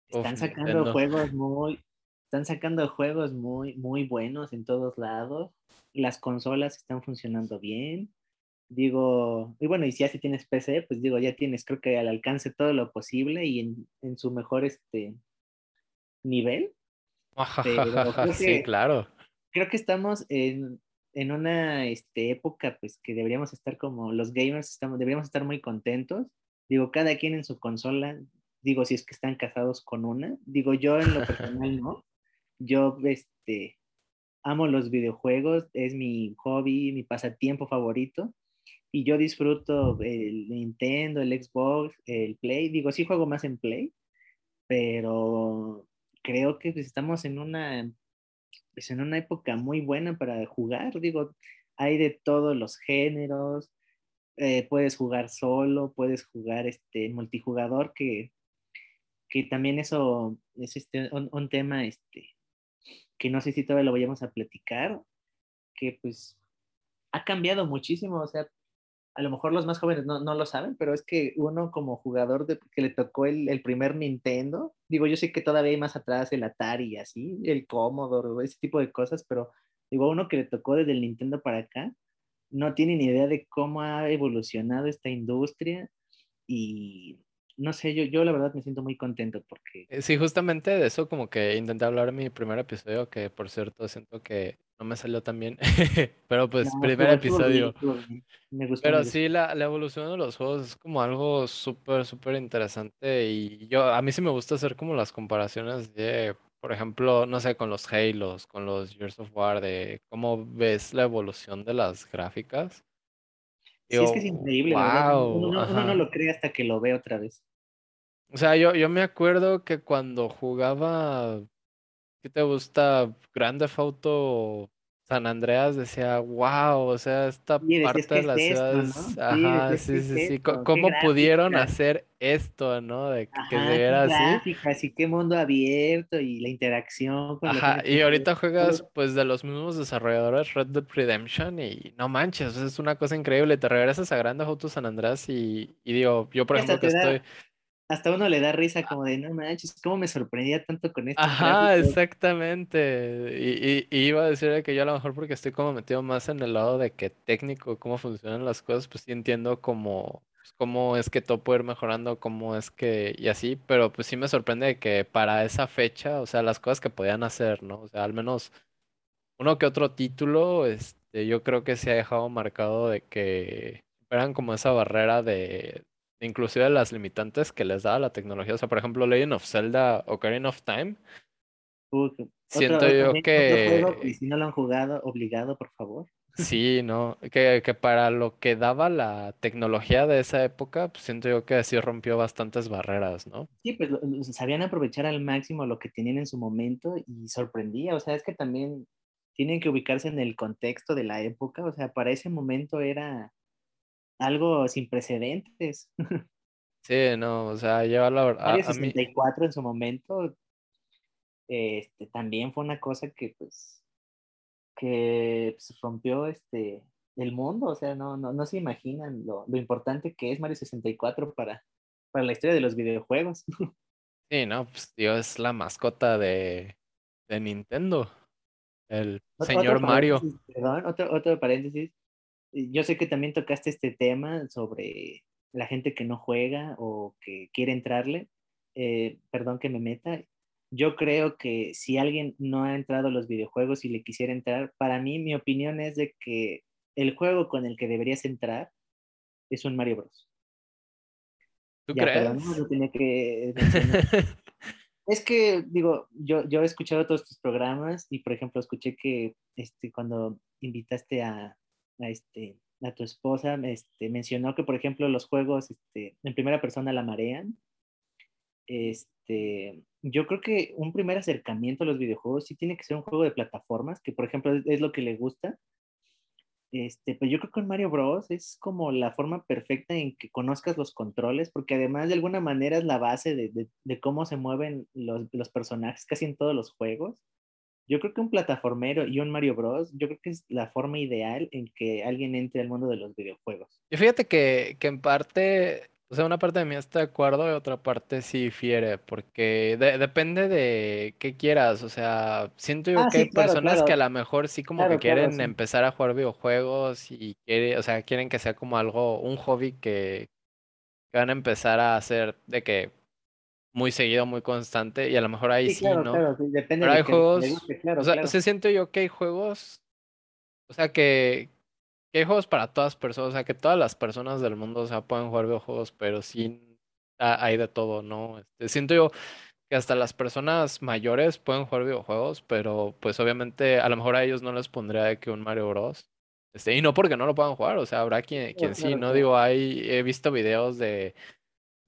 están sacando juegos muy, están sacando juegos muy, muy buenos en todos lados. Las consolas están funcionando bien. Digo, y bueno, y si así tienes PC, pues digo, ya tienes creo que al alcance todo lo posible y en, en su mejor este nivel. sí, claro. Creo que estamos en, en una este, época pues que deberíamos estar como los gamers estamos deberíamos estar muy contentos digo cada quien en su consola digo si es que están casados con una digo yo en lo personal no yo este amo los videojuegos es mi hobby mi pasatiempo favorito y yo disfruto el Nintendo el Xbox el Play digo sí juego más en Play pero creo que pues, estamos en una pues en una época muy buena para jugar, digo, hay de todos los géneros, eh, puedes jugar solo, puedes jugar este multijugador, que, que también eso es este, un, tema este, que no sé si todavía lo vayamos a platicar, que pues ha cambiado muchísimo, o sea, a lo mejor los más jóvenes no, lo saben, pero es que uno como jugador de, que le tocó el, primer Nintendo, digo, yo sé que todavía hay más atrás el Atari y así, el Commodore, ese tipo de cosas, pero digo, uno que le tocó desde el Nintendo para acá, no tiene ni idea de cómo ha evolucionado esta industria y no sé, yo, yo la verdad me siento muy contento porque... Eh, sí, justamente de eso como que intenté hablar en mi primer episodio, que por cierto siento que no me salió tan bien, pero pues primer episodio. Me gustó, pero sí, la, la, evolución de los juegos es como algo súper, súper interesante y yo, a mí sí me gusta hacer como las comparaciones de, por ejemplo, no sé, con los Halos, con los Gears of War, de cómo ves la evolución de las gráficas. Sí, es que es increíble, Uno, no lo cree hasta que lo ve otra vez. O sea, yo, yo me acuerdo que cuando jugaba, ¿qué te gusta? Grande Auto San Andreas decía, wow, o sea, esta parte de la ciudad ajá, sí, sí, sí, ¿Cómo pudieron hacer esto, no? De que, se viera así. Así qué mundo abierto y la interacción con Ajá, y ahorita juegas pues de los mismos desarrolladores Red Dead Redemption y no manches, es una cosa increíble, te regresas a Grande Auto San Andreas y, y digo, yo por ejemplo que estoy hasta uno le da risa como de, no manches, ¿cómo me sorprendía tanto con esto? Ajá, exactamente. Y, iba a decir que yo a lo mejor porque estoy como metido más en el lado de que técnico, cómo funcionan las cosas, pues sí entiendo cómo, pues, cómo es que todo puede ir mejorando, cómo es que, y así, pero pues sí me sorprende que para esa fecha, o sea, las cosas que podían hacer, ¿no? O sea, al menos uno que otro título, este, yo creo que se ha dejado marcado de que eran como esa barrera de inclusive las limitantes que les da la tecnología. O sea, por ejemplo, Legend of Zelda Ocarina of Time. siento yo que... y si no lo han jugado, obligado, por favor. Sí, no, que, que, para lo que daba la tecnología de esa época, pues siento yo que así rompió bastantes barreras, ¿no? Sí, pues sabían aprovechar al máximo lo que tenían en su momento y sorprendía, o sea, es que también tienen que ubicarse en el contexto de la época, o sea, para ese momento era, algo sin precedentes. Sí, no, o sea, lleva la verdad. Mario 64 en su momento este, también fue una cosa que pues que pues, rompió este el mundo, o sea, no, no, no se imaginan lo, lo, importante que es Mario 64 para, para la historia de los videojuegos. Sí, no, pues tío, es la mascota de, de Nintendo, el señor Mario. Perdón, otro, otro paréntesis yo sé que también tocaste este tema sobre la gente que no juega o que quiere entrarle. Eh, perdón que me meta. Yo creo que si alguien no ha entrado a los videojuegos y le quisiera entrar, para mí mi opinión es de que el juego con el que deberías entrar es un Mario Bros. ¿Tú crees? tenía que es que, digo, yo, yo he escuchado todos tus programas y, por ejemplo, escuché que este, cuando invitaste a, a, este, a tu esposa este, mencionó que, por ejemplo, los juegos este, en primera persona la marean. Este, yo creo que un primer acercamiento a los videojuegos sí tiene que ser un juego de plataformas, que por ejemplo es, lo que le gusta. Este, pero yo creo que en Mario Bros. es como la forma perfecta en que conozcas los controles, porque además de alguna manera es la base de, de, de cómo se mueven los, los, personajes casi en todos los juegos. Yo creo que un plataformero y un Mario Bros. Yo creo que es la forma ideal en que alguien entre al mundo de los videojuegos. Y fíjate que, que en parte, O sea, una parte de mí está de acuerdo y otra parte sí fiere, porque de- depende de qué quieras. O sea, siento yo Ah, que hay claro, personas que a lo mejor sí como que claro, quieren sí. empezar a jugar videojuegos y quiere, o sea, quieren que sea como algo, un hobby que, que van a empezar a hacer de que muy seguido, muy constante, y a lo mejor ahí Sí, sí, claro, ¿no? claro, sí, depende Pero hay de que le juegos, guste, o claro, sea, claro. se siento yo que hay juegos, o sea, que, que hay juegos para todas personas, o sea, que todas las personas del mundo, o sea, pueden jugar videojuegos, pero sí ha- hay de todo, ¿no? Este, siento yo que hasta las personas mayores pueden jugar videojuegos, pero pues obviamente a lo mejor a ellos no les pondría de que un Mario Bros. Este, y no porque no lo puedan jugar, o sea, habrá quien, Claro, quien sí, claro, ¿no? claro. Digo, hay, he visto videos de,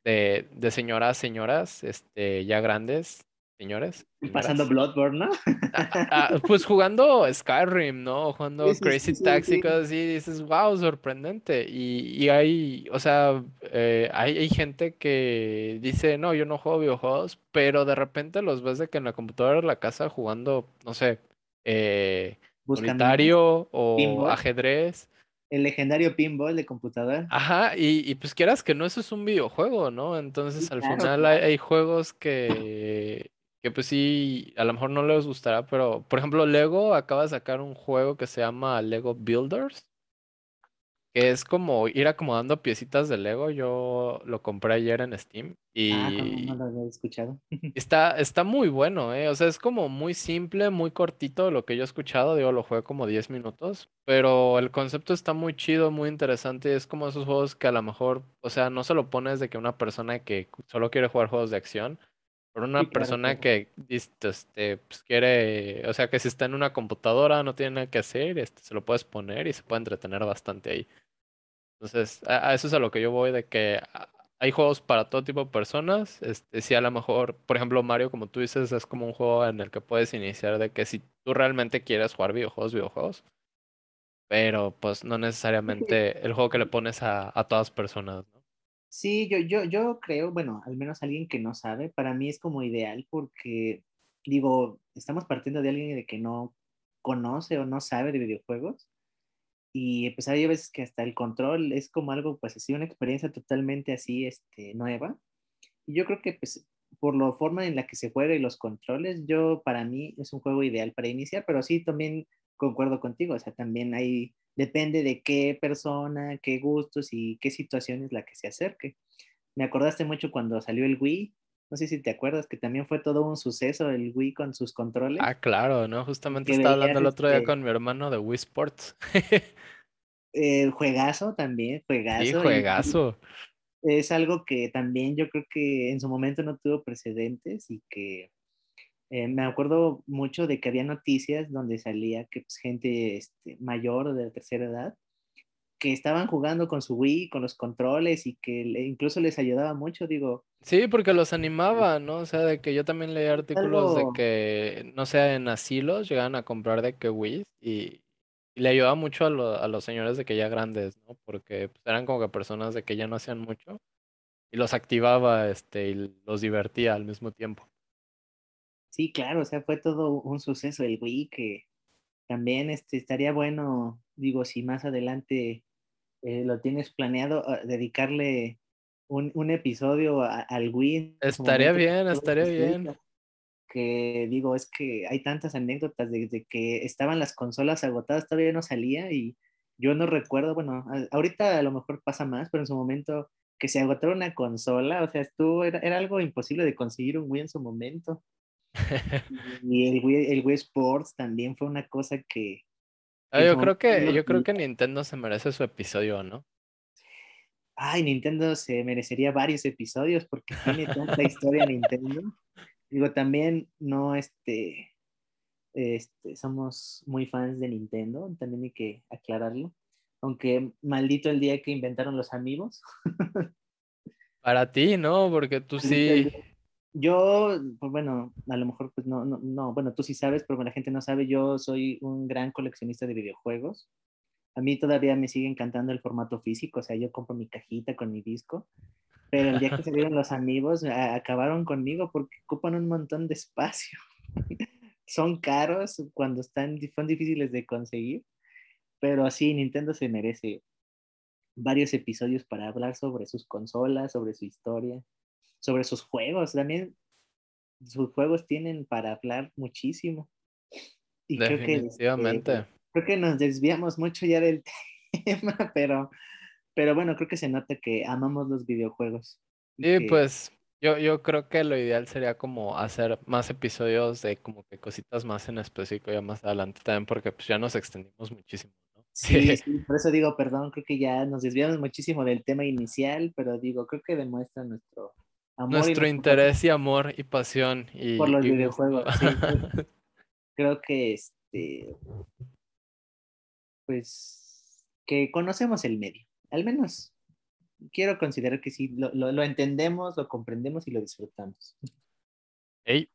de, de señoras, señoras, este, ya grandes, señores, pasando Bloodborne, ¿no? Ah, ah, pues jugando Skyrim, ¿no? Jugando sí, Crazy sí, Taxi, cosas así, dices, wow, sorprendente. Y, y hay, o sea, eh, hay, hay gente que dice, no, yo no juego videojuegos, pero de repente los ves de que en la computadora de la casa jugando, no sé, eh, solitario o ajedrez. El legendario Pinball de computadora. Ajá, y, y pues quieras que no, eso es un videojuego, ¿no? Sí, Entonces al claro, final hay, hay juegos que, que pues sí, a lo mejor no les gustará, pero por ejemplo Lego acaba de sacar un juego que se llama Lego Builders, que es como ir acomodando piecitas de Lego. Yo lo compré ayer en Steam Ah, como no y lo había escuchado. está, está muy bueno, ¿eh? O sea, es como muy simple, muy cortito lo que yo he escuchado, digo, lo jugué como 10 minutos, pero el concepto está muy chido, muy interesante, es como esos juegos que a lo mejor, o sea, no se lo pones de que una persona que solo quiere jugar juegos de acción, pero Sí, una claro, persona claro. que este, pues quiere, o sea, que si está en una computadora, no tiene nada que hacer, este, se lo puedes poner y se puede entretener bastante ahí. Entonces, a, a eso es a lo que yo voy, de que hay juegos para todo tipo de personas. Este, sí, a lo mejor, por ejemplo, Mario, como tú dices, es como un juego en el que puedes iniciar de que si tú realmente quieres jugar videojuegos, videojuegos, pero pues no necesariamente el juego que le pones a, a todas personas, ¿no? Sí, yo, yo, yo creo, bueno, al menos alguien que no sabe, para mí es como ideal porque, digo, estamos partiendo de alguien de que no conoce o no sabe de videojuegos y pues hay veces que hasta el control es como algo, pues así, una experiencia totalmente así, este, nueva. Y yo creo que pues por la forma en la que se juega y los controles, yo para mí es un juego ideal para iniciar, pero sí también concuerdo contigo, o sea, también hay, depende de qué persona, qué gustos y qué situación es la que se acerque. Me acordaste mucho cuando salió el Wii, no sé si te acuerdas que también fue todo un suceso el Wii con sus controles, Ah, claro, ¿no? Justamente estaba hablando el otro día este con mi hermano de Wii Sports. eh, juegazo también, Sí, juegazo, y, y juegazo. es algo que también yo creo que en su momento no tuvo precedentes y que Eh, me acuerdo mucho de que había noticias donde salía que pues, gente este, mayor de la tercera edad que estaban jugando con su Wii, con los controles y que le- incluso les ayudaba mucho. Digo, Sí, porque los animaba, ¿no? O sea, de que yo también leía artículos de que, no sé, en asilos llegaban a comprar de que Wii y, y le ayudaba mucho a, lo- a los señores de que ya grandes, ¿no? Porque pues, eran como que personas de que ya no hacían mucho y los activaba, este, y los divertía al mismo tiempo. sí, claro, o sea, fue todo un suceso el Wii que también este, estaría bueno, digo, si más adelante eh, lo tienes planeado, a dedicarle un, un episodio a- al su Estaría bien, estaría bien. que digo, es que hay tantas anécdotas desde que estaban las consolas agotadas, todavía no salía y yo no recuerdo, bueno, a- ahorita a lo mejor pasa más, pero en su momento que se agotara una consola, o sea, estuvo, era, era algo imposible de conseguir un Wii en su momento. Y el Wii, el Wii Sports también fue una cosa que, Ah, yo creo que, yo creo que Nintendo se merece su episodio, ¿no? Ay, Nintendo se merecería varios episodios porque tiene tanta historia Nintendo. Digo, también no, este, Este, somos muy fans de Nintendo, también hay que aclararlo. Aunque maldito el día que inventaron los amigos. Para ti, ¿no? Porque tú Maldito sí. Yo, pues bueno, a lo mejor pues no, no, no, bueno, tú sí sabes, pero la gente no sabe, yo soy un gran coleccionista de videojuegos. A mí todavía me sigue encantando el formato físico, o sea, yo compro mi cajita con mi disco, pero el día que salieron los amigos, acabaron conmigo porque ocupan un montón de espacio. Son caros cuando están, son difíciles de conseguir, pero sí, Nintendo se merece varios episodios para hablar sobre sus consolas, sobre su historia, sobre sus juegos. También sus juegos tienen para hablar muchísimo. Y creo que, este, creo que nos desviamos mucho ya del tema, pero, pero bueno, creo que se nota que amamos los videojuegos. Sí, pues yo, yo creo que lo ideal sería como hacer más episodios de como que cositas más en específico ya más adelante también, porque pues ya nos extendimos muchísimo. Sí, sí, por eso digo, perdón, creo que ya nos desviamos muchísimo del tema inicial, pero digo, creo que demuestra nuestro amor. Nuestro interés y amor y pasión. Y, por los videojuegos. Sí, creo que este, pues, que conocemos el medio, al menos quiero considerar que sí, lo, lo, lo entendemos, lo comprendemos y lo disfrutamos. Hey,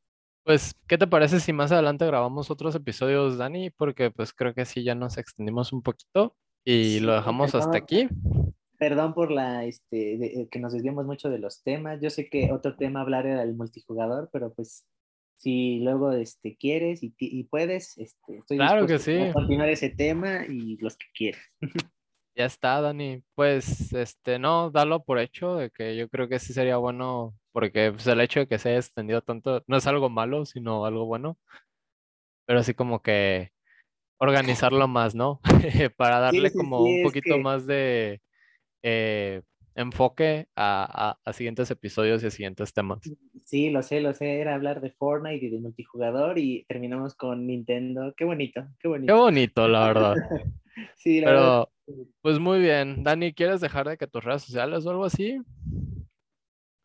pues, ¿qué te parece si más adelante grabamos otros episodios, Dani? Porque pues creo que sí ya nos extendimos un poquito y lo dejamos hasta aquí. Perdón por la, este, que nos desviamos mucho de los temas. Yo sé que otro tema hablar era el multijugador, pero pues si luego este, quieres y, y puedes, este, estoy claro que sí. a continuar ese tema y los que quieras. Ya está, Dani. Pues, este, no, dalo por hecho de que yo creo que sí sería bueno, porque pues, el hecho de que se haya extendido tanto no es algo malo, sino algo bueno. Pero así como que organizarlo más, ¿no? Para darle como un poquito más de eh, enfoque a, a, siguientes episodios y a siguientes temas. Sí, lo sé, lo sé, era hablar de Fortnite y de multijugador y terminamos con Nintendo. Qué bonito, qué bonito. Qué bonito, la verdad. sí, la Pero, verdad. pues muy bien. Dani, ¿quieres dejar de que tus redes sociales o algo así?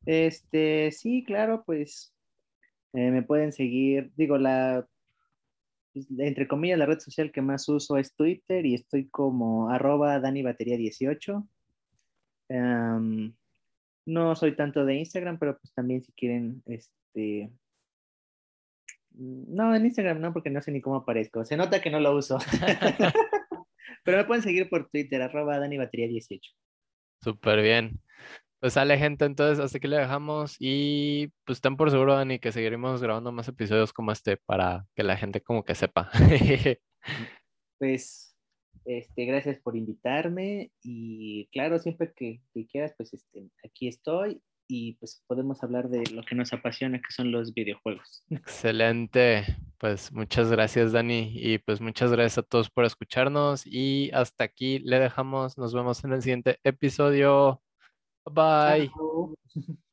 Este, sí, claro, pues eh, me pueden seguir, digo, la, pues, entre comillas, la red social que más uso es Twitter y estoy como arroba danibatería18 no soy tanto de Instagram, pero pues también si quieren, este... No, en Instagram no, porque no sé ni cómo aparezco. Se nota que no lo uso. pero me pueden seguir por Twitter, arroba DaniBatería18. Súper bien. Pues sale gente, entonces hasta aquí le dejamos y pues ten por seguro, Dani, que seguiremos grabando más episodios como este para que la gente como que sepa. pues este, gracias por invitarme y claro, siempre que, que quieras, pues este, aquí estoy y pues podemos hablar de lo que nos apasiona, que son los videojuegos. Excelente. Pues muchas gracias, Dani. Y pues muchas gracias a todos por escucharnos. Y hasta aquí le dejamos. Nos vemos en el siguiente episodio. Bye.